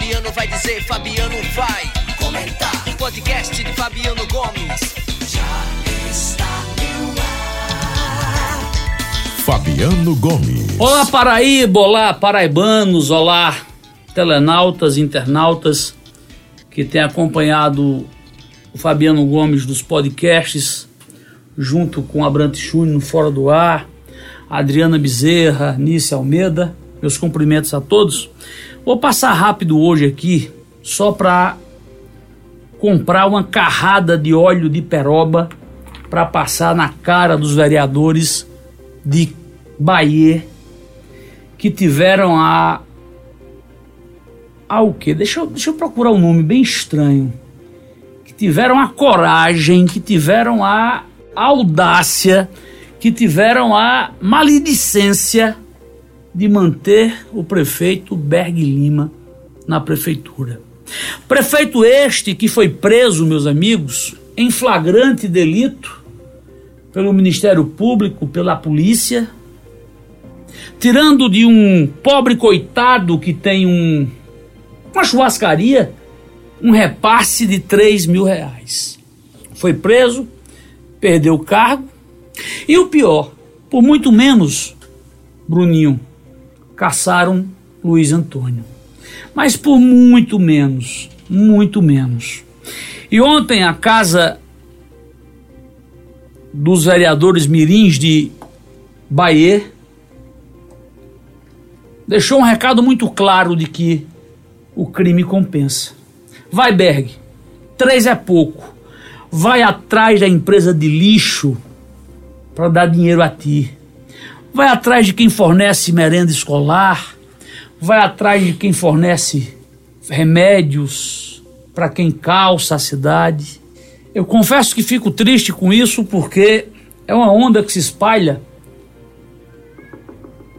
Fabiano vai dizer, Fabiano vai comentar. O podcast de Fabiano Gomes já está no ar. Fabiano Gomes. Olá Paraíba, olá paraibanos, olá telenautas, internautas que têm acompanhado o Fabiano Gomes dos podcasts, junto com Abrante Júnior no Fora do Ar, Adriana Bezerra, Nícia Almeida, meus cumprimentos a todos. Vou passar rápido hoje aqui, só para comprar uma carrada de óleo de peroba para passar na cara dos vereadores de Bahia que tiveram a. a o quê? Deixa eu, deixa eu procurar um nome bem estranho. Que tiveram a coragem, que tiveram a audácia, que tiveram a maledicência de manter o prefeito Berg Lima na prefeitura. Prefeito este que foi preso, meus amigos, em flagrante delito pelo Ministério Público, pela polícia, tirando de um pobre coitado que tem um, uma churrascaria um repasse de 3 mil reais. Foi preso, perdeu o cargo e o pior, por muito menos, Bruninho, caçaram Luiz Antônio. Mas por muito menos, muito menos. E ontem a casa dos vereadores mirins de Bahia deixou um recado muito claro de que o crime compensa. Vai, Berg, três é pouco. Vai atrás da empresa de lixo para dar dinheiro a ti. Vai atrás de quem fornece merenda escolar. Vai atrás de quem fornece remédios para quem calça a cidade. Eu confesso que fico triste com isso porque é uma onda que se espalha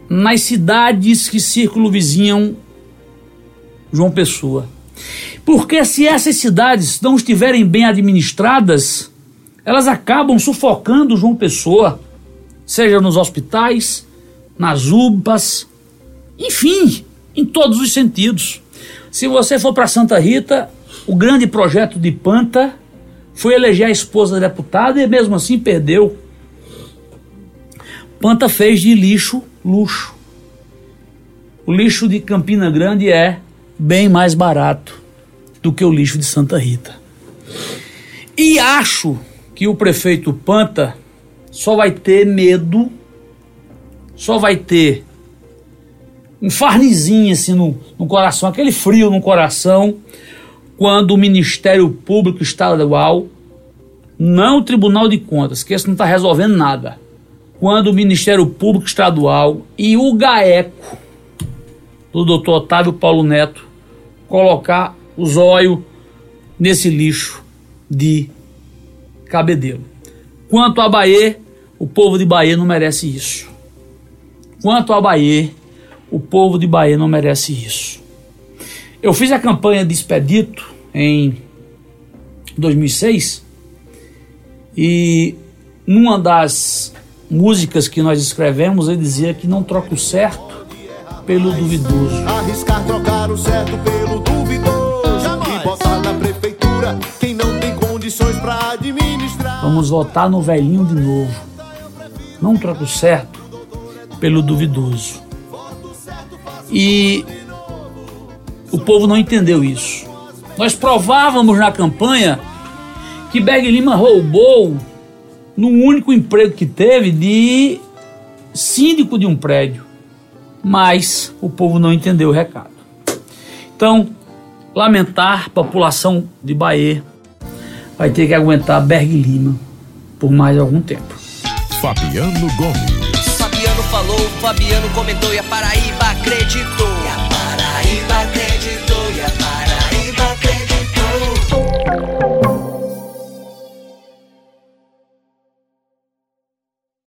nas cidades que círculo vizinham João Pessoa. Porque se essas cidades não estiverem bem administradas, elas acabam sufocando João Pessoa, seja nos hospitais, nas UBAs, enfim, em todos os sentidos. Se você for para Santa Rita, o grande projeto de Panta foi eleger a esposa da deputada e mesmo assim perdeu. Panta fez de lixo luxo. O lixo de Campina Grande é bem mais barato do que o lixo de Santa Rita. E acho que o prefeito Panta só vai ter medo, só vai ter um farnizinho assim no, no coração, aquele frio no coração, quando o Ministério Público Estadual, não o Tribunal de Contas, que esse não está resolvendo nada, quando o Ministério Público Estadual e o GAECO, do doutor Otávio Paulo Neto, colocar os olhos nesse lixo de cabedelo. Quanto a Bahia, o povo de Bahia não merece isso. Quanto a Bahia, o povo de Bahia não merece isso. Eu fiz a campanha de Expedito em 2006 e numa das músicas que nós escrevemos ele dizia que não troca o certo pelo duvidoso. Arriscar trocar o certo pelo duvidoso Jamais. e botar na prefeitura quem não tem condições para administrar. Vamos votar no velhinho de novo. Não troca o certo pelo duvidoso. E o povo não entendeu isso. Nós provávamos na campanha que Berg Lima roubou no único emprego que teve de síndico de um prédio. Mas o povo não entendeu o recado. Então, lamentar, população de Bahia vai ter que aguentar Berg Lima por mais algum tempo. Fabiano Gomes. Fabiano falou, Fabiano comentou e a Paraíba acreditou. E a Paraíba acreditou.